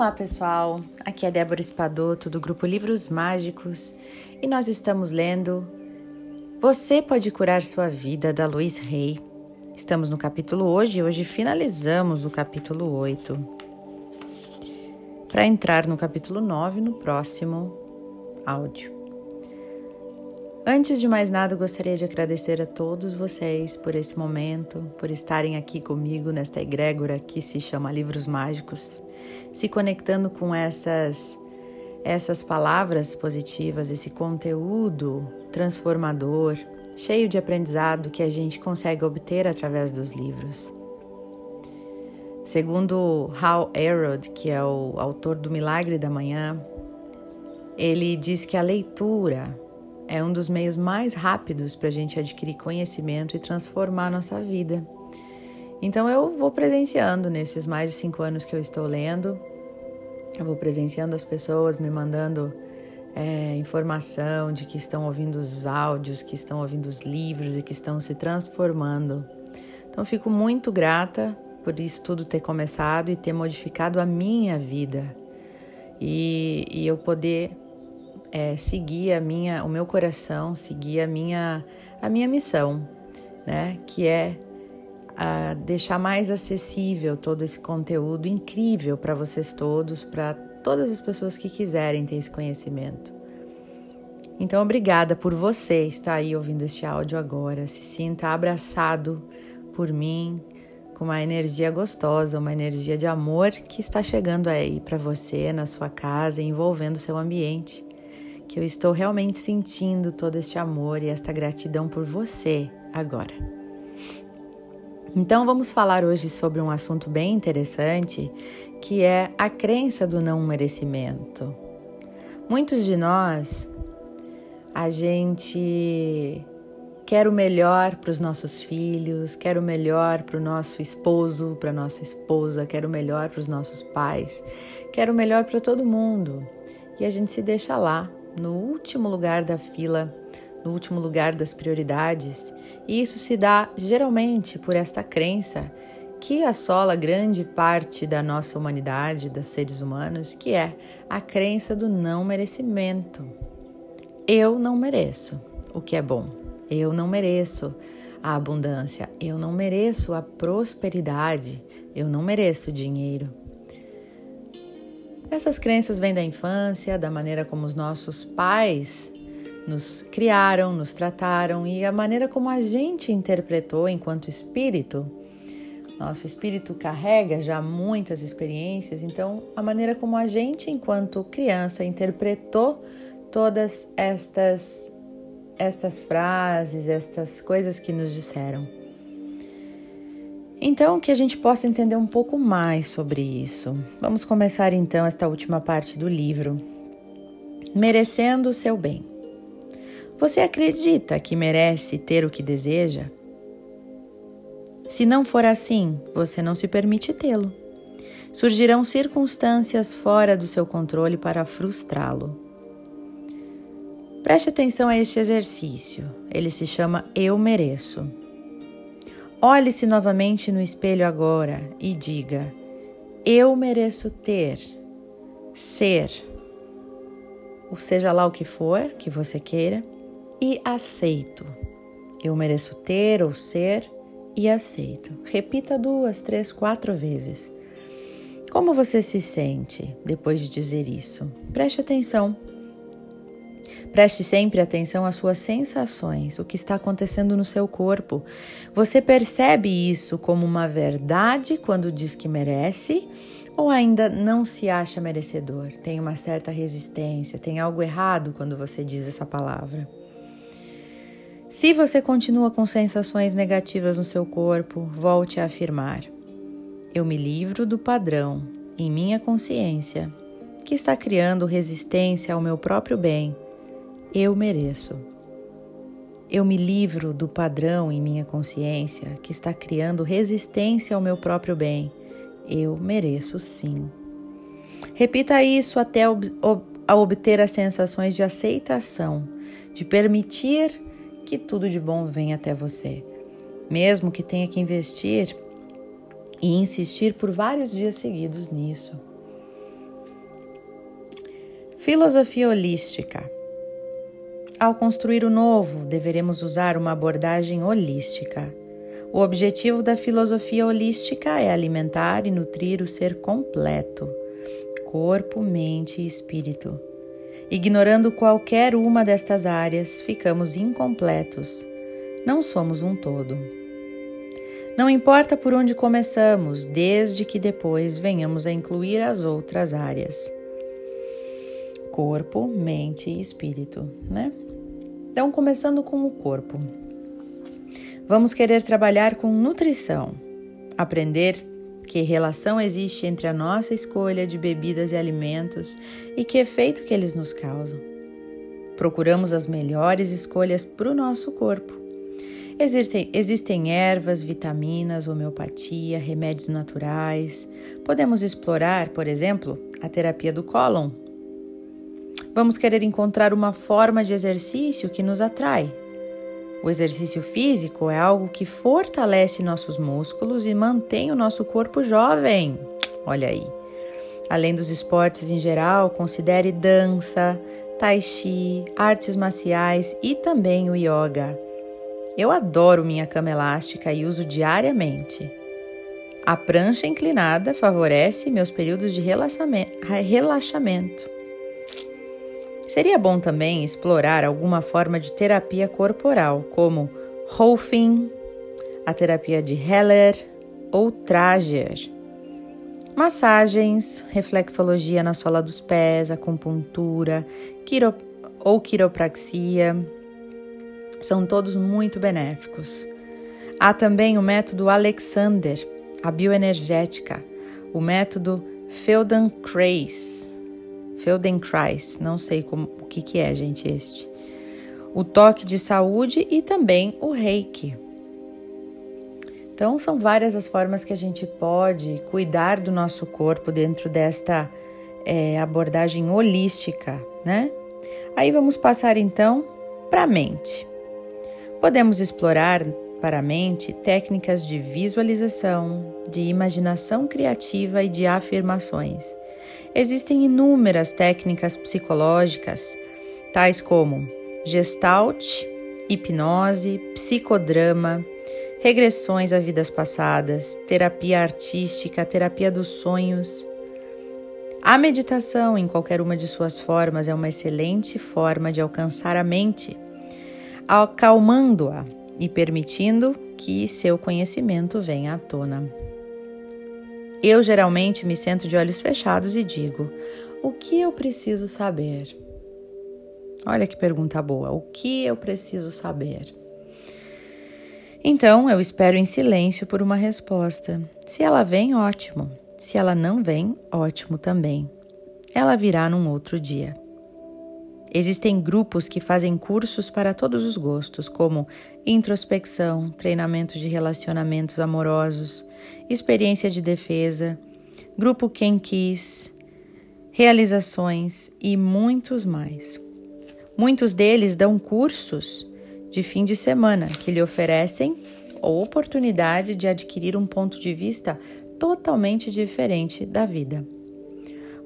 Olá, pessoal. Aqui é Débora Espadoto do grupo Livros Mágicos e nós estamos lendo Você pode curar sua vida da Luiz Rey. Estamos no capítulo hoje e hoje finalizamos o capítulo 8. Para entrar no capítulo 9 no próximo áudio. Antes de mais nada, gostaria de agradecer a todos vocês por esse momento, por estarem aqui comigo nesta egrégora que se chama Livros Mágicos se conectando com essas essas palavras positivas, esse conteúdo transformador, cheio de aprendizado que a gente consegue obter através dos livros. Segundo Hal Elrod, que é o autor do Milagre da Manhã, ele diz que a leitura é um dos meios mais rápidos para a gente adquirir conhecimento e transformar a nossa vida. Então eu vou presenciando nesses mais de cinco anos que eu estou lendo, eu vou presenciando as pessoas me mandando é, informação de que estão ouvindo os áudios, que estão ouvindo os livros e que estão se transformando. Então fico muito grata por isso tudo ter começado e ter modificado a minha vida e, e eu poder é, seguir a minha, o meu coração, seguir a minha, a minha missão, né? Que é a deixar mais acessível todo esse conteúdo incrível para vocês todos, para todas as pessoas que quiserem ter esse conhecimento. Então, obrigada por você estar aí ouvindo este áudio agora. Se sinta abraçado por mim, com uma energia gostosa, uma energia de amor que está chegando aí para você, na sua casa, envolvendo seu ambiente. Que eu estou realmente sentindo todo este amor e esta gratidão por você agora. Então vamos falar hoje sobre um assunto bem interessante, que é a crença do não merecimento. Muitos de nós a gente quer o melhor para os nossos filhos, quer o melhor para o nosso esposo, para nossa esposa, quer o melhor para os nossos pais, quer o melhor para todo mundo. E a gente se deixa lá, no último lugar da fila, no último lugar das prioridades, e isso se dá geralmente por esta crença que assola grande parte da nossa humanidade, dos seres humanos, que é a crença do não merecimento. Eu não mereço o que é bom. Eu não mereço a abundância. Eu não mereço a prosperidade. Eu não mereço dinheiro. Essas crenças vêm da infância, da maneira como os nossos pais nos criaram, nos trataram e a maneira como a gente interpretou enquanto espírito. Nosso espírito carrega já muitas experiências, então a maneira como a gente, enquanto criança, interpretou todas estas estas frases, estas coisas que nos disseram. Então, que a gente possa entender um pouco mais sobre isso. Vamos começar então esta última parte do livro. Merecendo o seu bem. Você acredita que merece ter o que deseja? Se não for assim, você não se permite tê-lo. Surgirão circunstâncias fora do seu controle para frustrá-lo. Preste atenção a este exercício. Ele se chama Eu Mereço. Olhe-se novamente no espelho agora e diga: Eu mereço ter, ser, ou seja lá o que for que você queira e aceito. Eu mereço ter ou ser e aceito. Repita duas, três, quatro vezes. Como você se sente depois de dizer isso? Preste atenção. Preste sempre atenção às suas sensações, o que está acontecendo no seu corpo. Você percebe isso como uma verdade quando diz que merece? Ou ainda não se acha merecedor? Tem uma certa resistência, tem algo errado quando você diz essa palavra? Se você continua com sensações negativas no seu corpo, volte a afirmar: Eu me livro do padrão em minha consciência que está criando resistência ao meu próprio bem. Eu mereço. Eu me livro do padrão em minha consciência que está criando resistência ao meu próprio bem. Eu mereço sim. Repita isso até ob obter as sensações de aceitação, de permitir que tudo de bom venha até você, mesmo que tenha que investir e insistir por vários dias seguidos nisso. Filosofia holística. Ao construir o novo, deveremos usar uma abordagem holística. O objetivo da filosofia holística é alimentar e nutrir o ser completo corpo, mente e espírito. Ignorando qualquer uma destas áreas, ficamos incompletos. Não somos um todo. Não importa por onde começamos, desde que depois venhamos a incluir as outras áreas corpo, mente e espírito, né? Então, começando com o corpo. Vamos querer trabalhar com nutrição, aprender que relação existe entre a nossa escolha de bebidas e alimentos e que efeito que eles nos causam. Procuramos as melhores escolhas para o nosso corpo. Existem, existem ervas, vitaminas, homeopatia, remédios naturais. Podemos explorar, por exemplo, a terapia do cólon, Vamos querer encontrar uma forma de exercício que nos atrai. O exercício físico é algo que fortalece nossos músculos e mantém o nosso corpo jovem. Olha aí. Além dos esportes em geral, considere dança, tai chi, artes marciais e também o yoga. Eu adoro minha cama elástica e uso diariamente. A prancha inclinada favorece meus períodos de relaxamento. Seria bom também explorar alguma forma de terapia corporal, como Rolfing, a terapia de Heller ou Trager. Massagens, reflexologia na sola dos pés, acupuntura quiro ou quiropraxia são todos muito benéficos. Há também o método Alexander, a bioenergética, o método Feldenkrais, Feldenkrais, não sei como, o que, que é, gente, este. O toque de saúde e também o reiki. Então, são várias as formas que a gente pode cuidar do nosso corpo dentro desta é, abordagem holística, né? Aí vamos passar então para a mente. Podemos explorar para a mente técnicas de visualização, de imaginação criativa e de afirmações. Existem inúmeras técnicas psicológicas, tais como gestalt, hipnose, psicodrama, regressões a vidas passadas, terapia artística, terapia dos sonhos. A meditação, em qualquer uma de suas formas, é uma excelente forma de alcançar a mente, acalmando-a e permitindo que seu conhecimento venha à tona. Eu geralmente me sento de olhos fechados e digo: o que eu preciso saber? Olha que pergunta boa. O que eu preciso saber? Então eu espero em silêncio por uma resposta. Se ela vem, ótimo. Se ela não vem, ótimo também. Ela virá num outro dia. Existem grupos que fazem cursos para todos os gostos, como introspecção, treinamento de relacionamentos amorosos, experiência de defesa, grupo Quem Quis, realizações e muitos mais. Muitos deles dão cursos de fim de semana que lhe oferecem a oportunidade de adquirir um ponto de vista totalmente diferente da vida.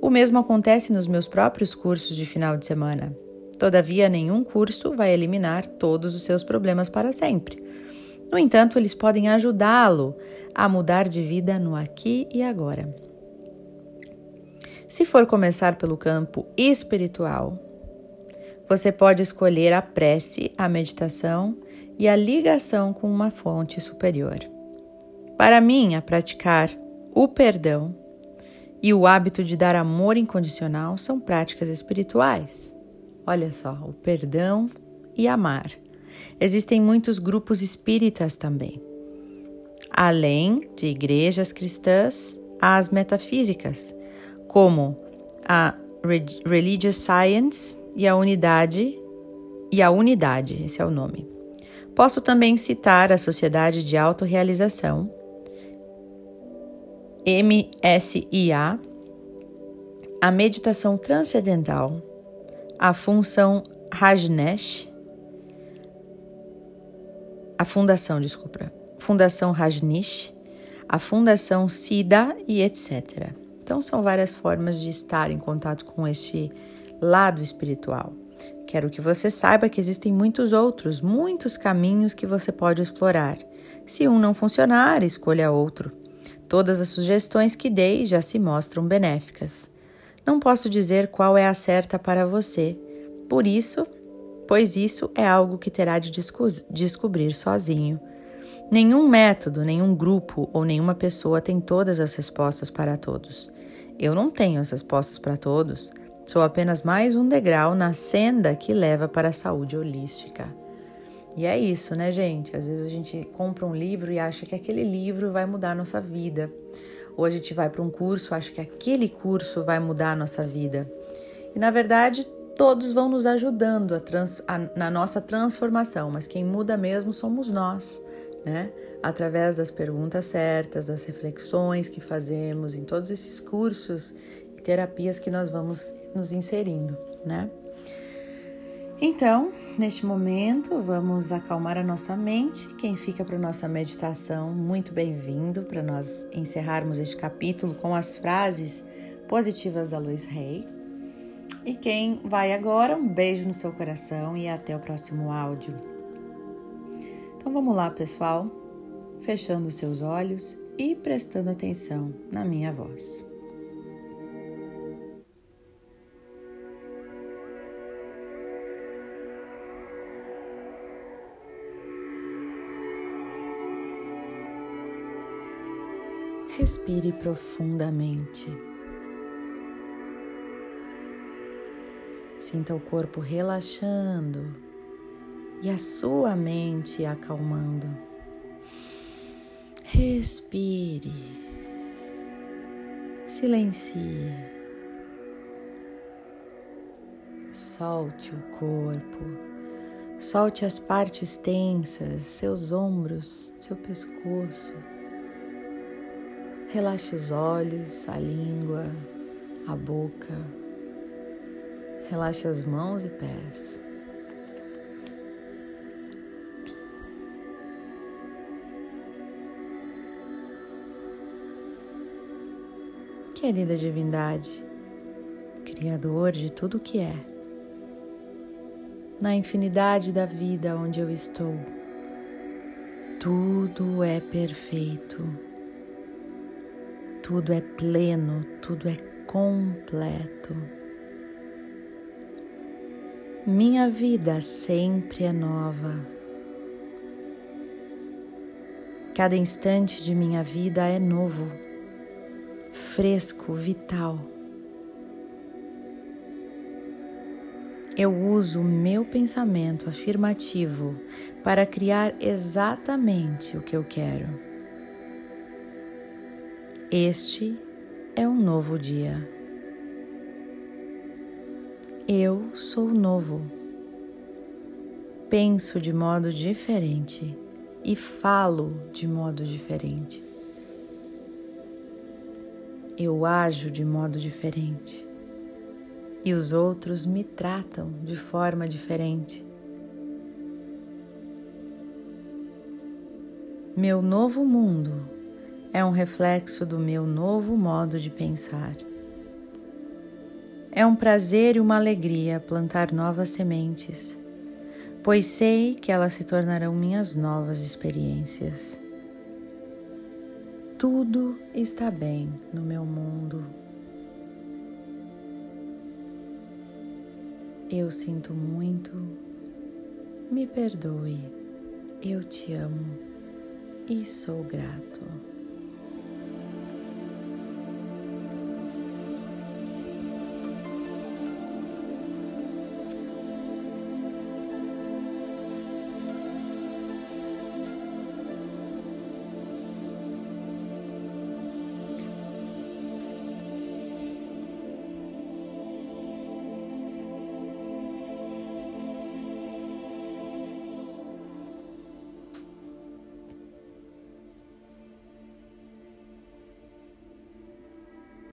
O mesmo acontece nos meus próprios cursos de final de semana. Todavia, nenhum curso vai eliminar todos os seus problemas para sempre. No entanto, eles podem ajudá-lo a mudar de vida no aqui e agora. Se for começar pelo campo espiritual, você pode escolher a prece, a meditação e a ligação com uma fonte superior. Para mim, a praticar o perdão e o hábito de dar amor incondicional são práticas espirituais. Olha só, o perdão e amar. Existem muitos grupos espíritas também. Além de igrejas cristãs, há as metafísicas, como a Religious Science e a Unidade e a Unidade, esse é o nome. Posso também citar a Sociedade de Autorealização, MSIA, a meditação transcendental, a função Rajneesh, a fundação, desculpa, Fundação Rajneesh, a Fundação SIDA e etc. Então são várias formas de estar em contato com este lado espiritual. Quero que você saiba que existem muitos outros, muitos caminhos que você pode explorar. Se um não funcionar, escolha outro. Todas as sugestões que dei já se mostram benéficas. Não posso dizer qual é a certa para você, por isso, pois isso é algo que terá de descobrir sozinho. Nenhum método, nenhum grupo ou nenhuma pessoa tem todas as respostas para todos. Eu não tenho as respostas para todos. Sou apenas mais um degrau na senda que leva para a saúde holística. E é isso, né, gente? Às vezes a gente compra um livro e acha que aquele livro vai mudar a nossa vida. Ou a gente vai para um curso, acha que aquele curso vai mudar a nossa vida. E na verdade, todos vão nos ajudando a trans, a, na nossa transformação, mas quem muda mesmo somos nós, né? Através das perguntas certas, das reflexões que fazemos em todos esses cursos e terapias que nós vamos nos inserindo, né? Então, neste momento, vamos acalmar a nossa mente. Quem fica para nossa meditação, muito bem-vindo para nós encerrarmos este capítulo com as frases positivas da Luiz Rey. E quem vai agora, um beijo no seu coração e até o próximo áudio. Então vamos lá, pessoal, fechando seus olhos e prestando atenção na minha voz. Respire profundamente. Sinta o corpo relaxando e a sua mente acalmando. Respire. Silencie. Solte o corpo. Solte as partes tensas, seus ombros, seu pescoço. Relaxe os olhos, a língua, a boca. Relaxe as mãos e pés. Querida divindade, Criador de tudo o que é, na infinidade da vida onde eu estou, tudo é perfeito tudo é pleno, tudo é completo. Minha vida sempre é nova. Cada instante de minha vida é novo, fresco, vital. Eu uso o meu pensamento afirmativo para criar exatamente o que eu quero. Este é um novo dia. Eu sou novo. Penso de modo diferente e falo de modo diferente. Eu ajo de modo diferente e os outros me tratam de forma diferente. Meu novo mundo é um reflexo do meu novo modo de pensar. É um prazer e uma alegria plantar novas sementes, pois sei que elas se tornarão minhas novas experiências. Tudo está bem no meu mundo. Eu sinto muito, me perdoe, eu te amo e sou grato.